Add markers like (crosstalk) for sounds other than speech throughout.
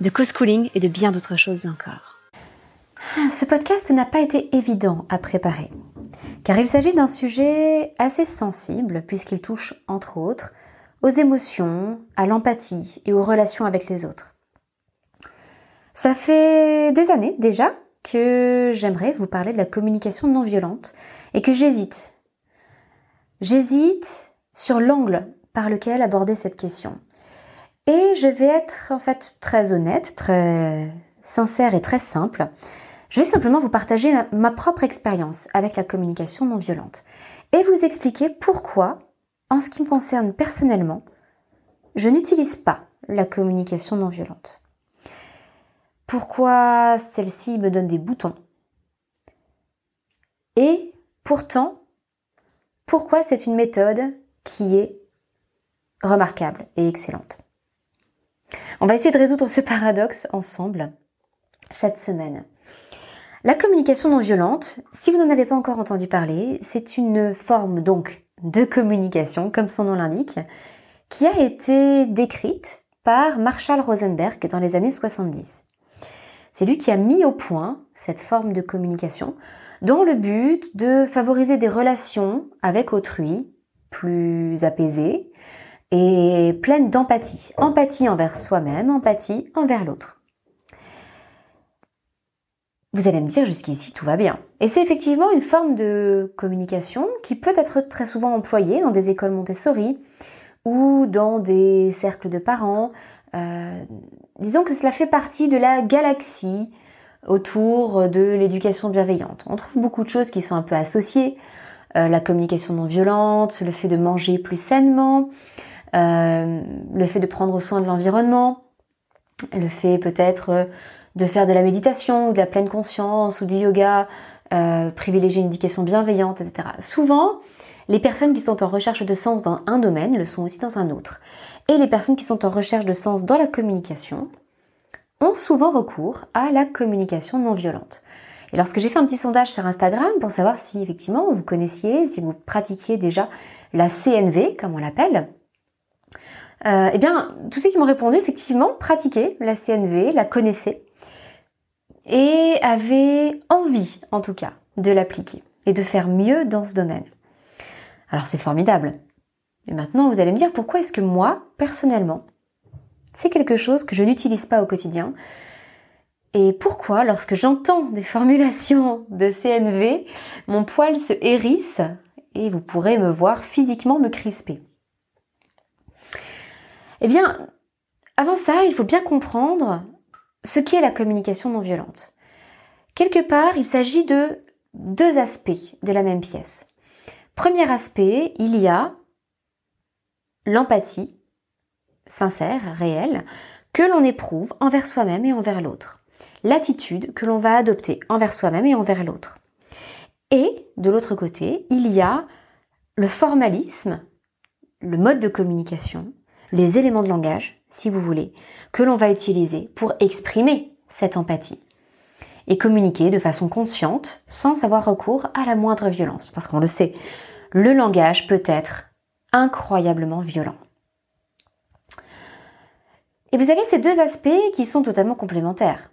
de co-schooling et de bien d'autres choses encore. Ce podcast n'a pas été évident à préparer, car il s'agit d'un sujet assez sensible puisqu'il touche, entre autres, aux émotions, à l'empathie et aux relations avec les autres. Ça fait des années déjà que j'aimerais vous parler de la communication non violente et que j'hésite. J'hésite sur l'angle par lequel aborder cette question. Et je vais être en fait très honnête, très sincère et très simple. Je vais simplement vous partager ma, propre expérience avec la communication non violente et vous expliquer pourquoi, en ce qui me concerne personnellement, je n'utilise pas la communication non violente. Pourquoi celle-ci me donne des boutons et pourtant, pourquoi c'est une méthode qui est remarquable et excellente. On va essayer de résoudre ce paradoxe ensemble cette semaine. La communication non violente, si vous n'en avez pas encore entendu parler, c'est une forme donc de communication, comme son nom l'indique, qui a été décrite par Marshall Rosenberg dans les années 70. C'est lui qui a mis au point cette forme de communication dans le but de favoriser des relations avec autrui plus apaisées, et pleine d'empathie. Empathie envers soi-même, empathie envers l'autre. Vous allez me dire jusqu'ici tout va bien. Et c'est effectivement une forme de communication qui peut être très souvent employée dans des écoles Montessori ou dans des cercles de parents. Euh, disons que cela fait partie de la galaxie autour de l'éducation bienveillante. On trouve beaucoup de choses qui sont un peu associées. Euh, la communication non violente, le fait de manger plus sainement, le fait de prendre soin de l'environnement, le fait peut-être euh, de faire de la méditation ou de la pleine conscience ou du yoga, euh, privilégier une éducation bienveillante, etc. Souvent, les personnes qui sont en recherche de sens dans un domaine le sont aussi dans un autre. Et les personnes qui sont en recherche de sens dans la communication ont souvent recours à la communication non violente. Et lorsque j'ai fait un petit sondage sur Instagram pour savoir si effectivement vous connaissiez, si vous pratiquiez déjà la CNV, comme on l'appelle, euh, eh bien, tous ceux qui m'ont répondu, effectivement, pratiquaient la CNV, la connaissaient et avaient envie, en tout cas, de l'appliquer et de faire mieux dans ce domaine. Alors c'est formidable. Et maintenant, vous allez me dire pourquoi est-ce que moi, personnellement, c'est quelque chose que je n'utilise pas au quotidien et pourquoi, lorsque j'entends des (laughs) formulations de CNV, mon poil se hérisse et vous pourrez me voir physiquement me crisper? Eh bien, avant ça, il faut bien comprendre ce qu'est la communication non violente. Quelque part, il s'agit de deux aspects de la même pièce. Premier aspect, il y a l'empathie sincère, réelle, que l'on éprouve envers soi-même et envers l'autre. L'attitude que l'on va adopter envers soi-même et envers l'autre. Et de l'autre côté, il y a le formalisme, le mode de communication, les éléments de langage, si vous voulez, que l'on va utiliser pour exprimer cette empathie et communiquer de façon consciente sans avoir recours à la moindre violence. Parce qu'on le sait, le langage peut être incroyablement violent. Et vous avez ces deux aspects qui sont totalement complémentaires.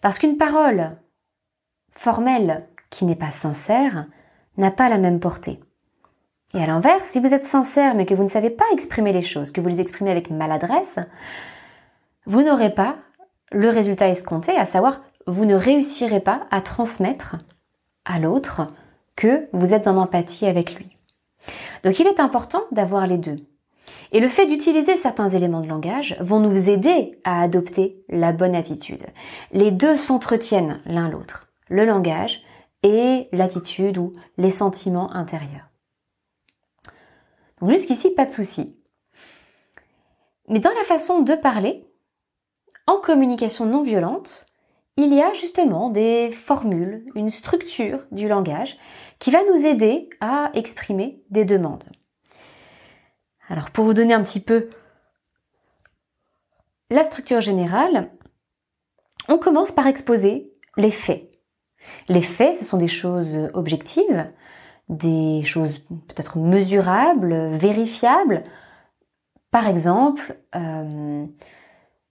Parce qu'une parole formelle qui n'est pas sincère n'a pas la même portée. Et à l'inverse, si vous êtes sincère mais que vous ne savez pas exprimer les choses, que vous les exprimez avec maladresse, vous n'aurez pas le résultat escompté, à savoir vous ne réussirez pas à transmettre à l'autre que vous êtes en empathie avec lui. Donc il est important d'avoir les deux. Et le fait d'utiliser certains éléments de langage vont nous aider à adopter la bonne attitude. Les deux s'entretiennent l'un l'autre, le langage et l'attitude ou les sentiments intérieurs. Donc jusqu'ici, pas de souci. Mais dans la façon de parler, en communication non violente, il y a justement des formules, une structure du langage qui va nous aider à exprimer des demandes. Alors pour vous donner un petit peu la structure générale, on commence par exposer les faits. Les faits, ce sont des choses objectives, des choses peut-être mesurables, vérifiables. Par exemple, euh,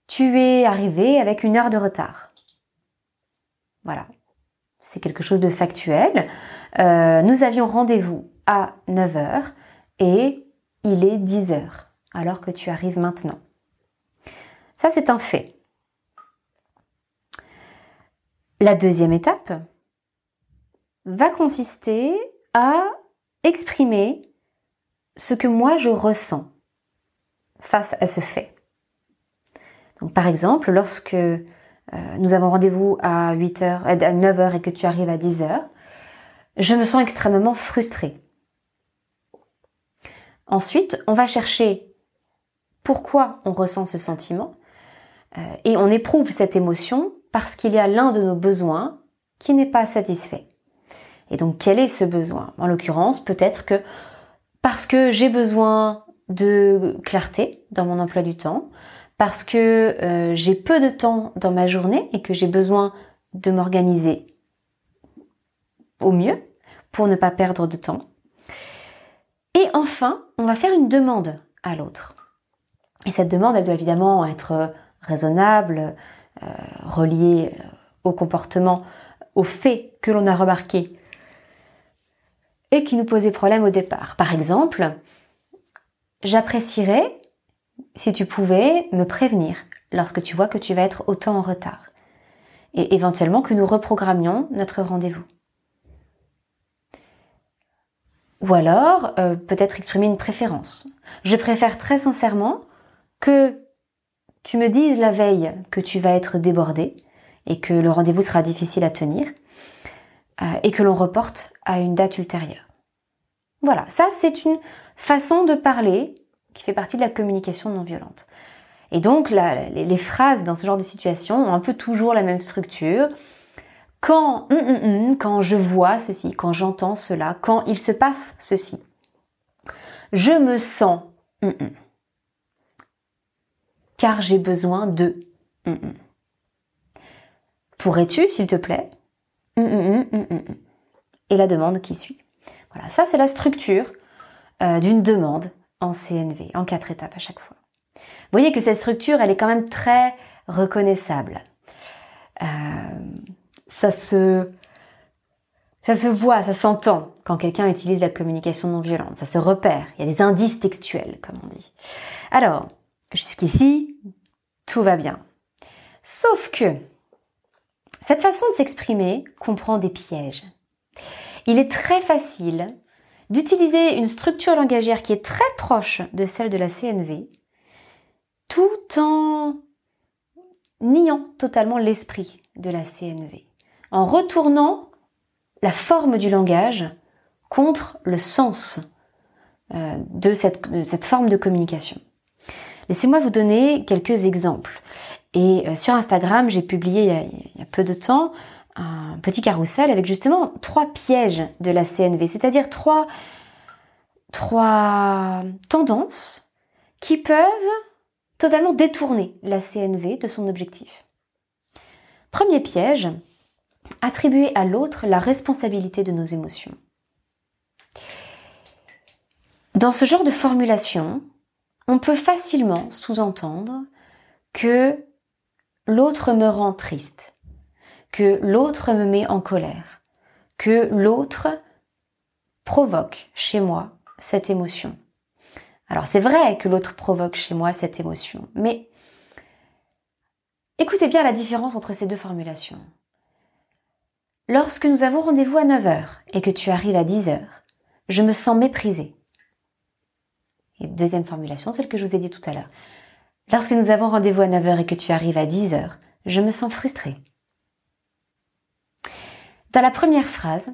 tu es arrivé avec une heure de retard. Voilà, c'est quelque chose de factuel. Euh, nous avions rendez-vous à 9h et il est 10h alors que tu arrives maintenant. Ça, c'est un fait. La deuxième étape va consister à exprimer ce que moi je ressens face à ce fait. Par exemple, lorsque euh, nous avons rendez-vous à 8h, à 9h et que tu arrives à 10h, je me sens extrêmement frustrée. Ensuite, on va chercher pourquoi on ressent ce sentiment euh, et on éprouve cette émotion parce qu'il y a l'un de nos besoins qui n'est pas satisfait. Et donc quel est ce besoin? En l'occurrence, peut-être que parce que j'ai besoin de clarté dans mon emploi du temps, parce que euh, j'ai peu de temps dans ma journée et que j'ai besoin de m'organiser au mieux pour ne pas perdre de temps. Et enfin, on va faire une demande à l'autre. Et cette demande, elle doit évidemment être raisonnable, euh, reliée au comportement, au fait que l'on a remarqué et qui nous posait problème au départ. Par exemple, j'apprécierais si tu pouvais me prévenir lorsque tu vois que tu vas être autant en retard et éventuellement que nous reprogrammions notre rendez-vous. Ou alors, euh, peut-être exprimer une préférence. Je préfère très sincèrement que tu me dises la veille que tu vas être débordé et que le rendez-vous sera difficile à tenir et que l'on reporte à une date ultérieure. Voilà, ça c'est une façon de parler qui fait partie de la communication non violente. Et donc les, phrases dans ce genre de situation ont un peu toujours la même structure. Quand, hum, hum, hum, quand je vois ceci, quand j'entends cela, quand il se passe ceci, je me sens car j'ai besoin de Pourrais-tu, s'il te plaît Et la demande qui suit. Voilà, ça c'est la structure euh, d'une demande en CNV, en quatre étapes à chaque fois. Vous voyez que cette structure, elle est quand même très reconnaissable. Euh, ça se, ça se voit, ça s'entend quand quelqu'un utilise la communication non violente. Ça se repère. Il y a des indices textuels, comme on dit. Alors, jusqu'ici, tout va bien. Sauf que cette façon de s'exprimer comprend des pièges. Il est très facile d'utiliser une structure langagière qui est très proche de celle de la CNV, tout en niant totalement l'esprit de la CNV, en retournant la forme du langage contre le sens euh, de, cette, de cette forme de communication. Laissez-moi vous donner quelques exemples. Et euh, sur Instagram, j'ai publié il y, a, peu de temps un petit carrousel avec justement trois pièges de la CNV, c'est-à-dire trois, trois tendances qui peuvent totalement détourner la CNV de son objectif. Premier piège, attribuer à l'autre la responsabilité de nos émotions. Dans ce genre de formulation, on peut facilement sous-entendre que l'autre me rend triste, que l'autre me met en colère, que l'autre provoque chez moi cette émotion. Alors c'est vrai que l'autre provoque chez moi cette émotion, mais écoutez bien la différence entre ces deux formulations. Lorsque nous avons rendez-vous à 9h et que tu arrives à 10h, je me sens méprisée. Et deuxième formulation, celle que je vous ai dit tout à l'heure. Lorsque nous avons rendez-vous à 9h et que tu arrives à 10h, je me sens frustrée. Dans la première phrase,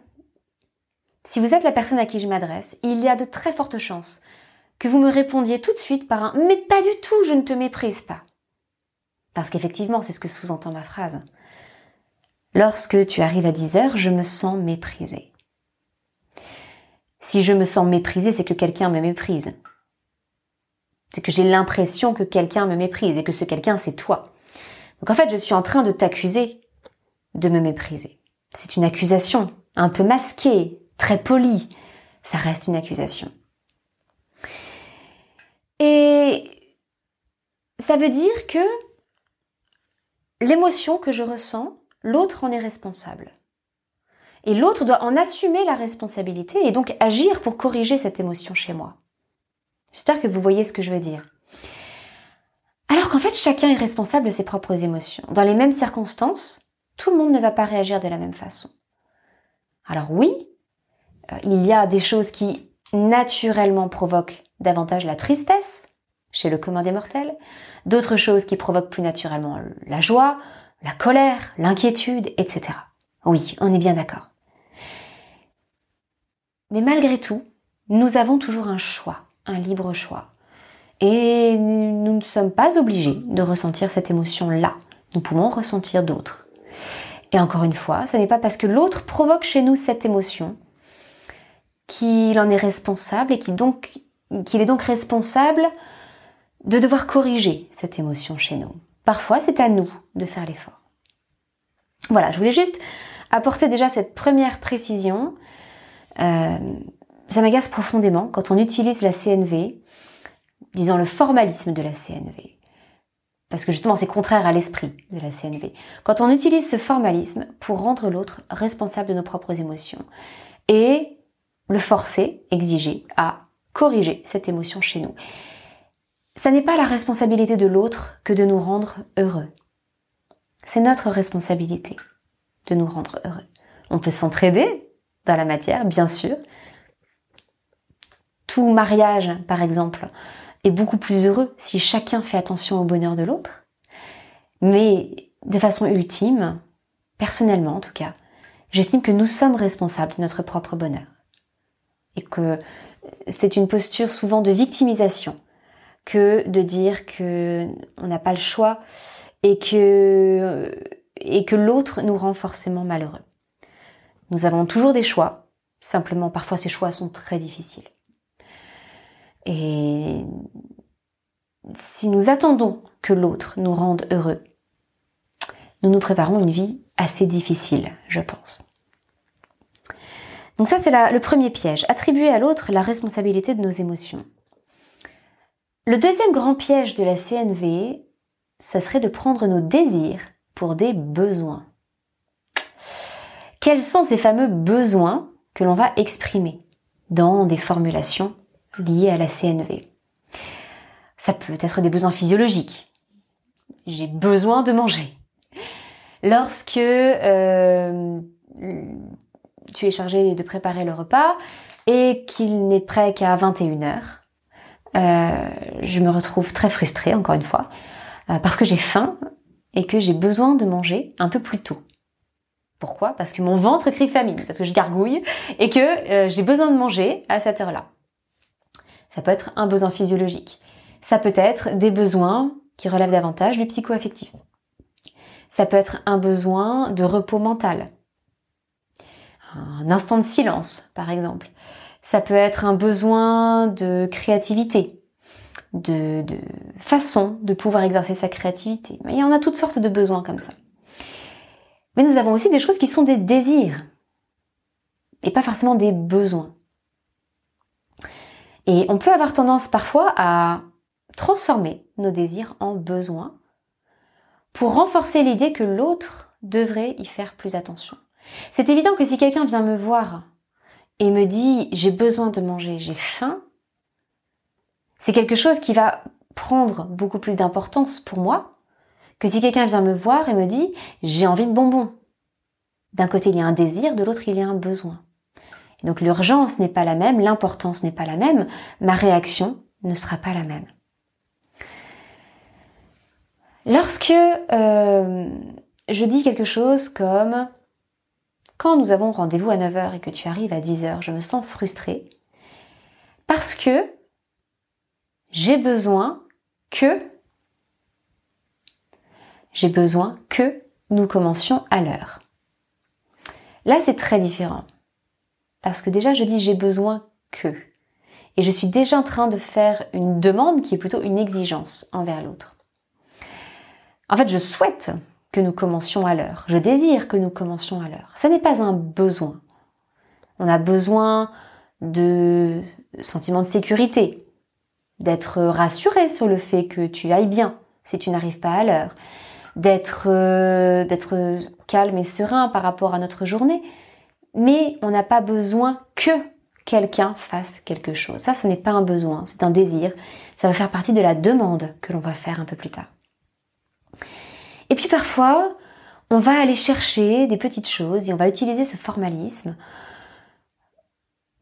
si vous êtes la personne à qui je m'adresse, il y a de très fortes chances que vous me répondiez tout de suite par un mais pas du tout, je ne te méprise pas. Parce qu'effectivement, c'est ce que sous-entend ma phrase. Lorsque tu arrives à 10h, je me sens méprisée. Si je me sens méprisée, c'est que quelqu'un me méprise. C'est que j'ai l'impression que quelqu'un me méprise et que ce quelqu'un, c'est toi. Donc en fait, je suis en train de t'accuser de me mépriser. C'est une accusation, un peu masquée, très polie. Ça reste une accusation. Et ça veut dire que l'émotion que je ressens, l'autre en est responsable. Et l'autre doit en assumer la responsabilité et donc agir pour corriger cette émotion chez moi. J'espère que vous voyez ce que je veux dire. Alors qu'en fait, chacun est responsable de ses propres émotions. Dans les mêmes circonstances, tout le monde ne va pas réagir de la même façon. Alors oui, euh, il y a des choses qui naturellement provoquent davantage la tristesse chez le commun des mortels, d'autres choses qui provoquent plus naturellement la joie, la colère, l'inquiétude, etc. Oui, on est bien d'accord. Mais malgré tout, nous avons toujours un choix, un libre choix. Et nous ne sommes pas obligés de ressentir cette émotion-là. Nous pouvons ressentir d'autres. Et encore une fois, ce n'est pas parce que l'autre provoque chez nous cette émotion qu'il en est responsable et qu'il est donc responsable de devoir corriger cette émotion chez nous. Parfois, c'est à nous de faire l'effort. Voilà, je voulais juste apporter déjà cette première précision. Euh, ça m'agace profondément quand on utilise la CNV, disons le formalisme de la CNV. Parce que justement, c'est contraire à l'esprit de la CNV. Quand on utilise ce formalisme pour rendre l'autre responsable de nos propres émotions et le forcer, exiger à corriger cette émotion chez nous. Ça n'est pas la responsabilité de l'autre que de nous rendre heureux. C'est notre responsabilité de nous rendre heureux. On peut s'entraider dans la matière, bien sûr. Tout mariage, par exemple, est beaucoup plus heureux si chacun fait attention au bonheur de l'autre. Mais de façon ultime, personnellement en tout cas, j'estime que nous sommes responsables de notre propre bonheur. Et que c'est une posture souvent de victimisation que de dire que on n'a pas le choix et que, et que l'autre nous rend forcément malheureux. Nous avons toujours des choix, simplement parfois ces choix sont très difficiles. Et si nous attendons que l'autre nous rende heureux, nous nous préparons une vie assez difficile, je pense. Donc ça, c'est le premier piège, attribuer à l'autre la responsabilité de nos émotions. Le deuxième grand piège de la CNV, ça serait de prendre nos désirs pour des besoins. Quels sont ces fameux besoins que l'on va exprimer dans des formulations liées à la CNV Ça peut être des besoins physiologiques. J'ai besoin de manger. Lorsque euh, tu es chargé de préparer le repas et qu'il n'est prêt qu'à 21h, euh, je me retrouve très frustrée, encore une fois, euh, parce que j'ai faim et que j'ai besoin de manger un peu plus tôt. Pourquoi? Parce que mon ventre crie famine, parce que je gargouille et que euh, j'ai besoin de manger à cette heure-là. Ça peut être un besoin physiologique. Ça peut être des besoins qui relèvent davantage du psycho-affectif. Ça peut être un besoin de repos mental. Un instant de silence, par exemple. Ça peut être un besoin de créativité, de, façon de pouvoir exercer sa créativité. Il y en a toutes sortes de besoins comme ça. Mais nous avons aussi des choses qui sont des désirs et pas forcément des besoins. Et on peut avoir tendance parfois à transformer nos désirs en besoins pour renforcer l'idée que l'autre devrait y faire plus attention. C'est évident que si quelqu'un vient me voir et me dit j'ai besoin de manger, j'ai faim, c'est quelque chose qui va prendre beaucoup plus d'importance pour moi que si quelqu'un vient me voir et me dit j'ai envie de bonbons. D'un côté il y a un désir, de l'autre il y a un besoin. Donc l'urgence n'est pas la même, l'importance n'est pas la même, ma réaction ne sera pas la même. Lorsque euh, je dis quelque chose comme quand nous avons rendez-vous à 9h et que tu arrives à 10h, je me sens frustrée parce que j'ai besoin que j'ai besoin que nous commencions à l'heure. Là, c'est très différent. Parce que déjà, je dis j'ai besoin que. Et je suis déjà en train de faire une demande qui est plutôt une exigence envers l'autre. En fait, je souhaite que nous commencions à l'heure. Je désire que nous commencions à l'heure. Ça n'est pas un besoin. On a besoin de sentiment de sécurité, d'être rassuré sur le fait que tu ailles bien si tu n'arrives pas à l'heure, d'être euh, d'être calme et serein par rapport à notre journée. Mais on n'a pas besoin que quelqu'un fasse quelque chose. Ça, ce n'est pas un besoin, c'est un désir. Ça va faire partie de la demande que l'on va faire un peu plus tard. Et puis parfois, on va aller chercher des petites choses et on va utiliser ce formalisme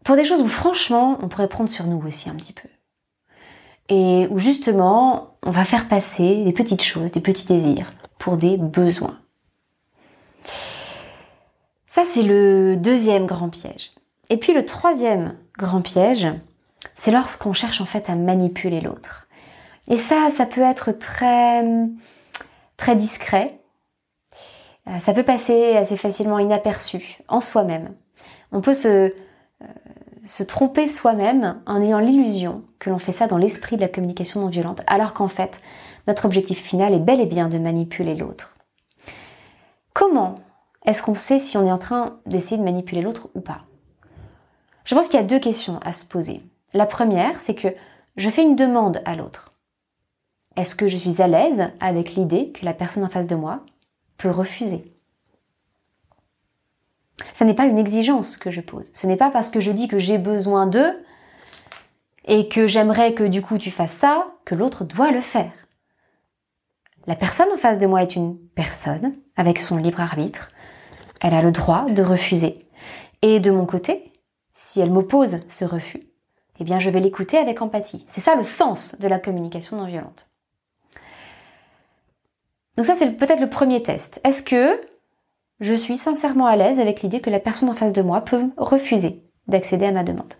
pour des choses où franchement, on pourrait prendre sur nous aussi un petit peu. Et où justement, on va faire passer des petites choses, des petits désirs pour des besoins. Ça, c'est le deuxième grand piège. Et puis le troisième grand piège, c'est lorsqu'on cherche en fait à manipuler l'autre. Et ça, ça peut être très, très discret. Euh, ça peut passer assez facilement inaperçu en soi-même. On peut se, euh, se tromper soi-même en ayant l'illusion que l'on fait ça dans l'esprit de la communication non violente, alors qu'en fait, notre objectif final est bel et bien de manipuler l'autre. Comment est-ce qu'on sait si on est en train d'essayer de manipuler l'autre ou pas? Je pense qu'il y a deux questions à se poser. La première, c'est que je fais une demande à l'autre. Est-ce que je suis à l'aise avec l'idée que la personne en face de moi peut refuser? Ce n'est pas une exigence que je pose. Ce n'est pas parce que je dis que j'ai besoin d'eux et que j'aimerais que du coup tu fasses ça que l'autre doit le faire. La personne en face de moi est une personne avec son libre arbitre. Elle a le droit de refuser. Et de mon côté, si elle m'oppose ce refus, eh bien je vais l'écouter avec empathie. C'est ça le sens de la communication non violente. Donc ça c'est peut-être le premier test. Est-ce que je suis sincèrement à l'aise avec l'idée que la personne en face de moi peut refuser d'accéder à ma demande?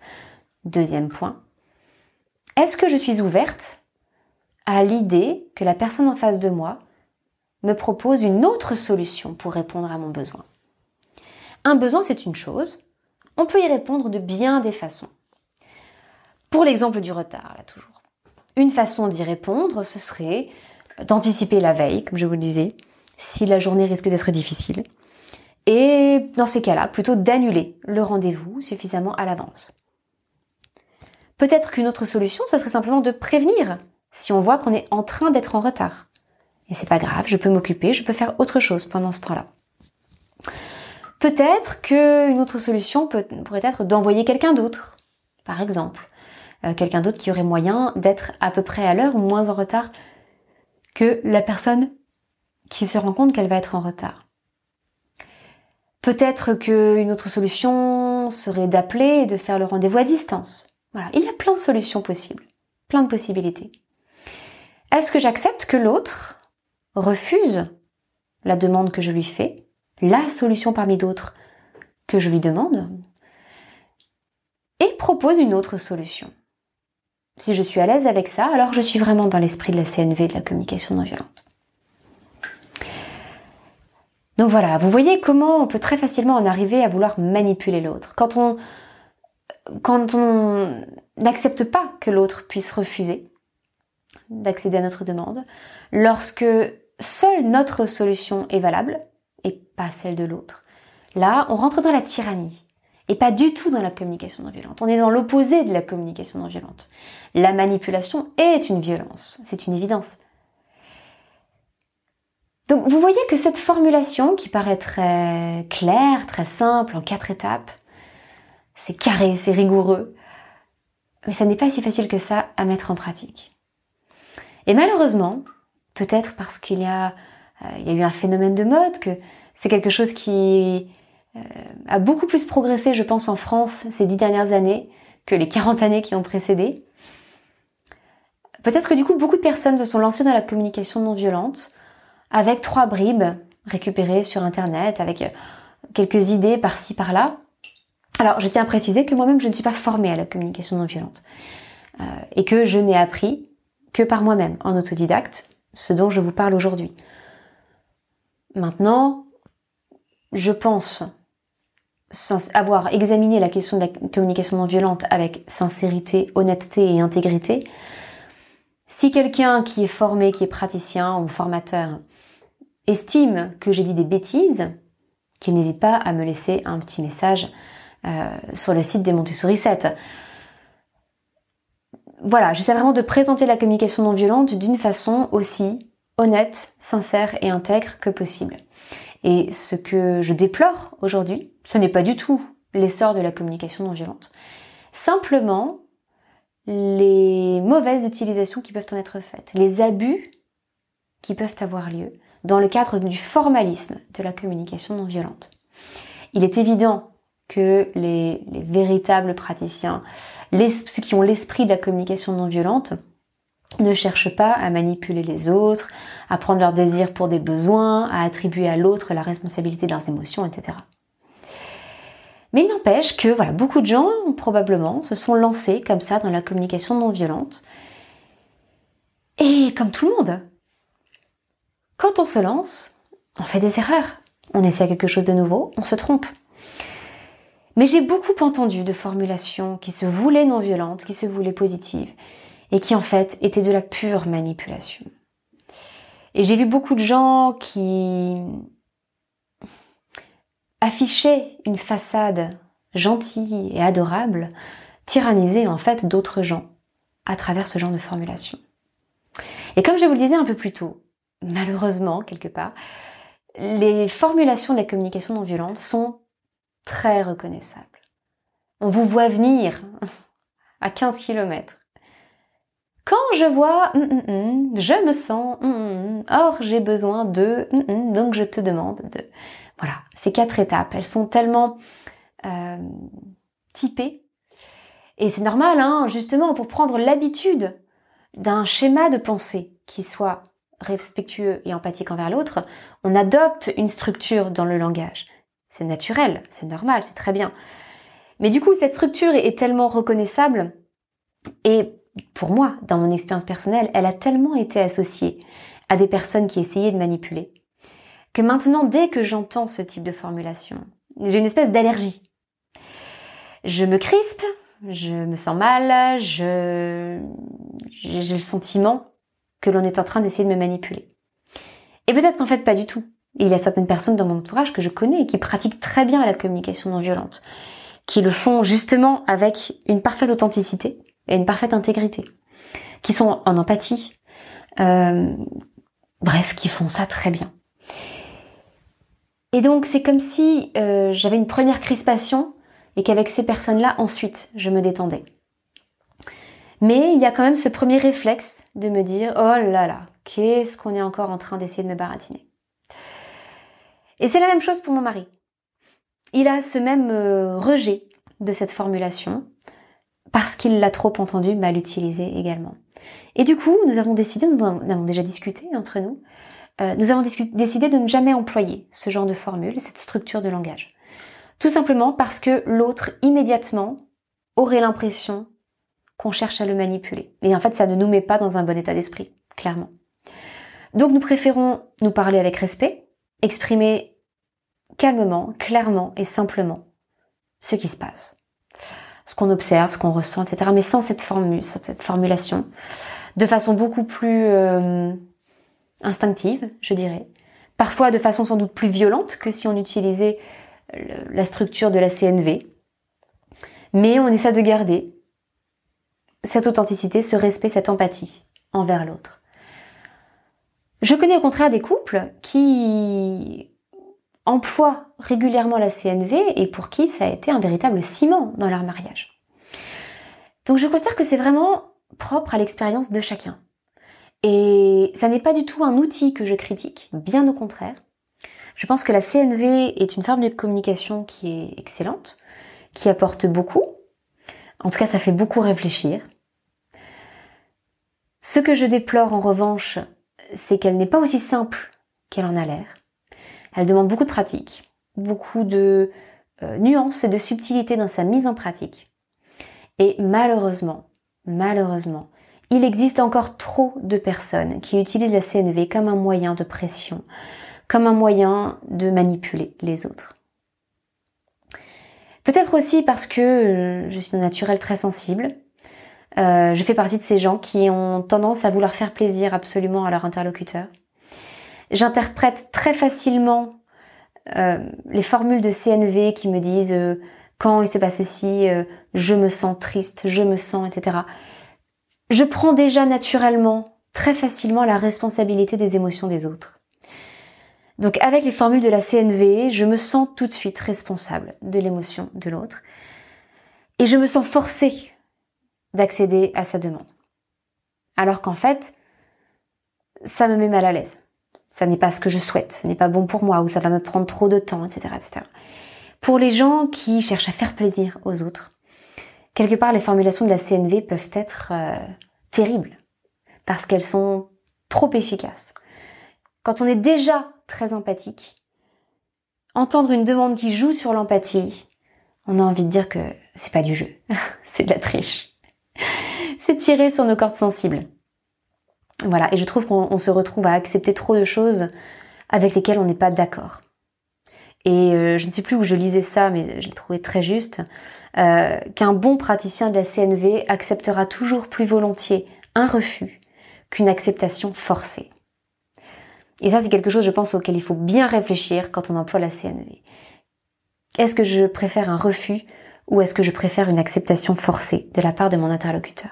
Deuxième point. Est-ce que je suis ouverte à l'idée que la personne en face de moi me propose une autre solution pour répondre à mon besoin? Un besoin, c'est une chose. On peut y répondre de bien des façons. Pour l'exemple du retard, là toujours. Une façon d'y répondre, ce serait d'anticiper la veille, comme je vous le disais, si la journée risque d'être difficile. Et dans ces cas-là, plutôt d'annuler le rendez-vous suffisamment à l'avance. Peut-être qu'une autre solution, ce serait simplement de prévenir si on voit qu'on est en train d'être en retard. Et c'est pas grave, je peux m'occuper, je peux faire autre chose pendant ce temps-là. Peut-être qu'une autre solution pourrait être d'envoyer quelqu'un d'autre, par exemple. Euh, quelqu'un d'autre qui aurait moyen d'être à peu près à l'heure ou moins en retard que la personne qui se rend compte qu'elle va être en retard. Peut-être qu'une autre solution serait d'appeler et de faire le rendez-vous à distance. Voilà, il y a plein de solutions possibles, plein de possibilités. Est-ce que j'accepte que l'autre refuse la demande que je lui fais, la solution parmi d'autres que je lui demande, et propose une autre solution Si je suis à l'aise avec ça, alors je suis vraiment dans l'esprit de la CNV, de la communication non violente. Donc voilà, vous voyez comment on peut très facilement en arriver à vouloir manipuler l'autre. Quand on quand on n'accepte pas que l'autre puisse refuser, d'accéder à notre demande lorsque seule notre solution est valable pas celle de l'autre. Là, on rentre dans la tyrannie et pas du tout dans la communication non violente. On est dans l'opposé de la communication non violente. La manipulation est une violence, c'est une évidence. Donc vous voyez que cette formulation qui paraît très claire, très simple, en quatre étapes, c'est carré, c'est rigoureux, mais ça n'est pas si facile que ça à mettre en pratique. Et malheureusement, peut-être parce qu'il y a, euh, il y a eu un phénomène de mode, que c'est quelque chose qui euh, a beaucoup plus progressé, je pense, en France ces dix dernières années que les 40 années qui ont précédé. Peut-être que du coup, beaucoup de personnes se sont lancées dans la communication non violente avec trois bribes récupérées sur Internet, avec euh, quelques idées par-ci, par-là. Alors, je tiens à préciser que moi-même, je ne suis pas formée à la communication non violente. Euh, et que je n'ai appris que par moi-même, en autodidacte, ce dont je vous parle aujourd'hui. Maintenant, je pense avoir examiné la question de la communication non violente avec sincérité, honnêteté et intégrité, si quelqu'un qui est formé, qui est praticien ou formateur estime que j'ai dit des bêtises, qu'il n'hésite pas à me laisser un petit message euh, sur le site des Montessori 7. Voilà, j'essaie vraiment de présenter la communication non violente d'une façon aussi honnête, sincère et intègre que possible. Et ce que je déplore aujourd'hui, ce n'est pas du tout l'essor de la communication non violente. Simplement, les mauvaises utilisations qui peuvent en être faites, les abus qui peuvent avoir lieu dans le cadre du formalisme de la communication non violente. Il est évident que les, véritables praticiens, ceux qui ont l'esprit de la communication non violente, ne cherchent pas à manipuler les autres, à prendre leurs désirs pour des besoins, à attribuer à l'autre la responsabilité de leurs émotions, etc. Mais il n'empêche que voilà, beaucoup de gens probablement se sont lancés comme ça dans la communication non violente. Et comme tout le monde, quand on se lance, on fait des erreurs. On essaie quelque chose de nouveau, on se trompe. Mais j'ai beaucoup entendu de formulations qui se voulaient non violentes, qui se voulaient positives, et qui en fait étaient de la pure manipulation. Et j'ai vu beaucoup de gens qui affichaient une façade gentille et adorable, tyranniser en fait d'autres gens à travers ce genre de formulation. Et comme je vous le disais un peu plus tôt, malheureusement, quelque part, les formulations de la communication non violente sont très reconnaissables. On vous voit venir à 15 km. Quand je vois hum, hum, hum, je me sens or j'ai besoin de donc je te demande de voilà ces quatre étapes elles sont tellement euh, typées et c'est normal hein, justement pour prendre l'habitude d'un schéma de pensée qui soit respectueux et empathique envers l'autre, on adopte une structure dans le langage. C'est naturel, c'est normal, c'est très bien. Mais du coup, cette structure est tellement reconnaissable et pour moi, dans mon expérience personnelle, elle a tellement été associée à des personnes qui essayaient de manipuler que maintenant, dès que j'entends ce type de formulation, j'ai une espèce d'allergie. Je me crispe, je me sens mal, je j'ai le sentiment que l'on est en train d'essayer de me manipuler. Et peut-être qu'en fait pas du tout. Il y a certaines personnes dans mon entourage que je connais et qui pratiquent très bien la communication non violente, qui le font justement avec une parfaite authenticité et une parfaite intégrité, qui sont en empathie, euh, bref, qui font ça très bien. Et donc c'est comme si euh, j'avais une première crispation et qu'avec ces personnes-là, ensuite, je me détendais. Mais il y a quand même ce premier réflexe de me dire oh là là, qu'est-ce qu'on est encore en train d'essayer de me baratiner. Et c'est la même chose pour mon mari. Il a ce même euh, rejet de cette formulation parce qu'il l'a trop entendu mal utilisée également. Et du coup, nous avons décidé, nous en avons déjà discuté entre nous, euh, nous avons décidé de ne jamais employer ce genre de formule, cette structure de langage. Tout simplement parce que l'autre immédiatement aurait l'impression qu'on cherche à le manipuler. Et en fait, ça ne nous met pas dans un bon état d'esprit, clairement. Donc nous préférons nous parler avec respect, exprimer calmement, clairement et simplement ce qui se passe. Ce qu'on observe, ce qu'on ressent, etc. Mais sans cette formule, cette formulation. De façon beaucoup plus euh, instinctive, je dirais. Parfois de façon sans doute plus violente que si on utilisait la structure de la CNV. Mais on essaie de garder cette authenticité, ce respect, cette empathie envers l'autre. Je connais au contraire des couples qui emploient régulièrement la CNV et pour qui ça a été un véritable ciment dans leur mariage. Donc je considère que c'est vraiment propre à l'expérience de chacun. Et ça n'est pas du tout un outil que je critique, bien au contraire. Je pense que la CNV est une forme de communication qui est excellente, qui apporte beaucoup. En tout cas, ça fait beaucoup réfléchir. Ce que je déplore en revanche, c'est qu'elle n'est pas aussi simple qu'elle en a l'air. Elle demande beaucoup de pratique, beaucoup de euh, nuances et de subtilité dans sa mise en pratique. Et malheureusement, malheureusement, il existe encore trop de personnes qui utilisent la CNV comme un moyen de pression, comme un moyen de manipuler les autres. Peut-être aussi parce que euh, je suis naturelle très sensible. Euh, je fais partie de ces gens qui ont tendance à vouloir faire plaisir absolument à leur interlocuteur. J'interprète très facilement euh, les formules de CNV qui me disent quand il se passe ceci, je me sens triste, je me sens, etc. Je prends déjà naturellement, très facilement, la responsabilité des émotions des autres. Donc avec les formules de la CNV, je me sens tout de suite responsable de l'émotion de l'autre et je me sens forcée d'accéder à sa demande. Alors qu'en fait, ça me met mal à l'aise. Ça n'est pas ce que je souhaite, ce n'est pas bon pour moi ou ça va me prendre trop de temps, etc., etc. Pour les gens qui cherchent à faire plaisir aux autres, quelque part les formulations de la CNV peuvent être euh, terribles parce qu'elles sont trop efficaces. Quand on est déjà très empathique, entendre une demande qui joue sur l'empathie, on a envie de dire que c'est pas du jeu, (laughs) c'est de la triche. C'est tirer sur nos cordes sensibles. Voilà, et je trouve qu'on se retrouve à accepter trop de choses avec lesquelles on n'est pas d'accord. Et euh, je ne sais plus où je lisais ça, mais je l'ai trouvé très juste, euh, qu'un bon praticien de la CNV acceptera toujours plus volontiers un refus qu'une acceptation forcée. Et ça, c'est quelque chose, je pense, auquel il faut bien réfléchir quand on emploie la CNV. Est-ce que je préfère un refus ou est-ce que je préfère une acceptation forcée de la part de mon interlocuteur?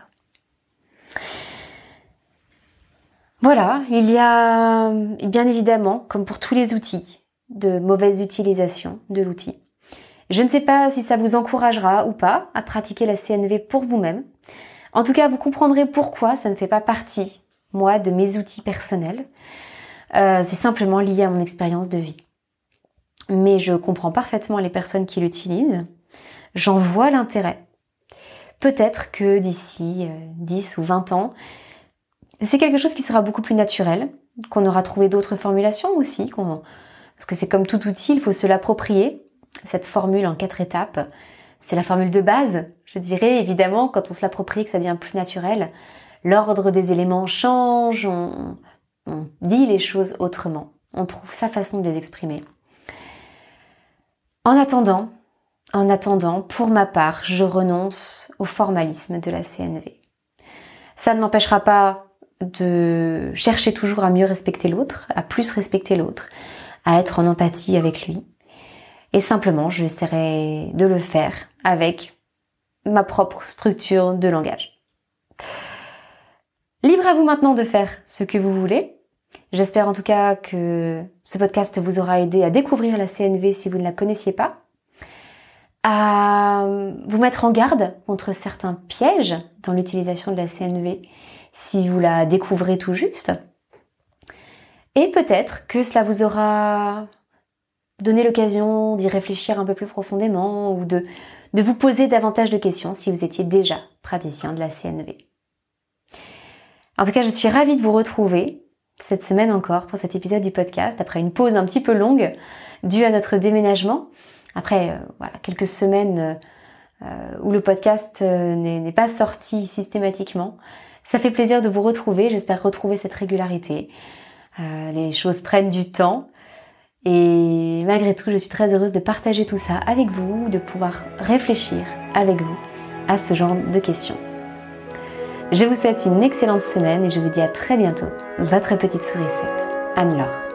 Voilà, il y a bien évidemment, comme pour tous les outils, de mauvaise utilisation de l'outil. Je ne sais pas si ça vous encouragera ou pas à pratiquer la CNV pour vous-même. En tout cas, vous comprendrez pourquoi ça ne fait pas partie, moi, de mes outils personnels. Euh, c'est simplement lié à mon expérience de vie. Mais je comprends parfaitement les personnes qui l'utilisent. J'en vois l'intérêt. Peut-être que d'ici 10 euh, ou 20 ans, c'est quelque chose qui sera beaucoup plus naturel, qu'on aura trouvé d'autres formulations aussi, parce que c'est comme tout outil, il faut se l'approprier. Cette formule en quatre étapes, c'est la formule de base, je dirais. Évidemment, quand on se l'approprie, que ça devient plus naturel, l'ordre des éléments change, on, on dit les choses autrement. On trouve sa façon de les exprimer. En attendant, en attendant, pour ma part, je renonce au formalisme de la CNV. Ça ne m'empêchera pas de chercher toujours à mieux respecter l'autre, à plus respecter l'autre, à être en empathie avec lui. Et simplement, j'essaierai de le faire avec ma propre structure de langage. Libre à vous maintenant de faire ce que vous voulez. J'espère en tout cas que ce podcast vous aura aidé à découvrir la CNV si vous ne la connaissiez pas, à vous mettre en garde contre certains pièges dans l'utilisation de la CNV si vous la découvrez tout juste. Et peut-être que cela vous aura donné l'occasion d'y réfléchir un peu plus profondément ou de, vous poser davantage de questions si vous étiez déjà praticien de la CNV. En tout cas, je suis ravie de vous retrouver cette semaine encore pour cet épisode du podcast, après une pause un petit peu longue due à notre déménagement. Après, euh, quelques semaines euh, où le podcast euh, n'est pas sorti systématiquement. Ça fait plaisir de vous retrouver, j'espère retrouver cette régularité. les choses prennent du temps. Et malgré tout, je suis très heureuse de partager tout ça avec vous, de pouvoir réfléchir avec vous à ce genre de questions. Je vous souhaite une excellente semaine et je vous dis à très bientôt. Votre petite sourisette, Anne-Laure.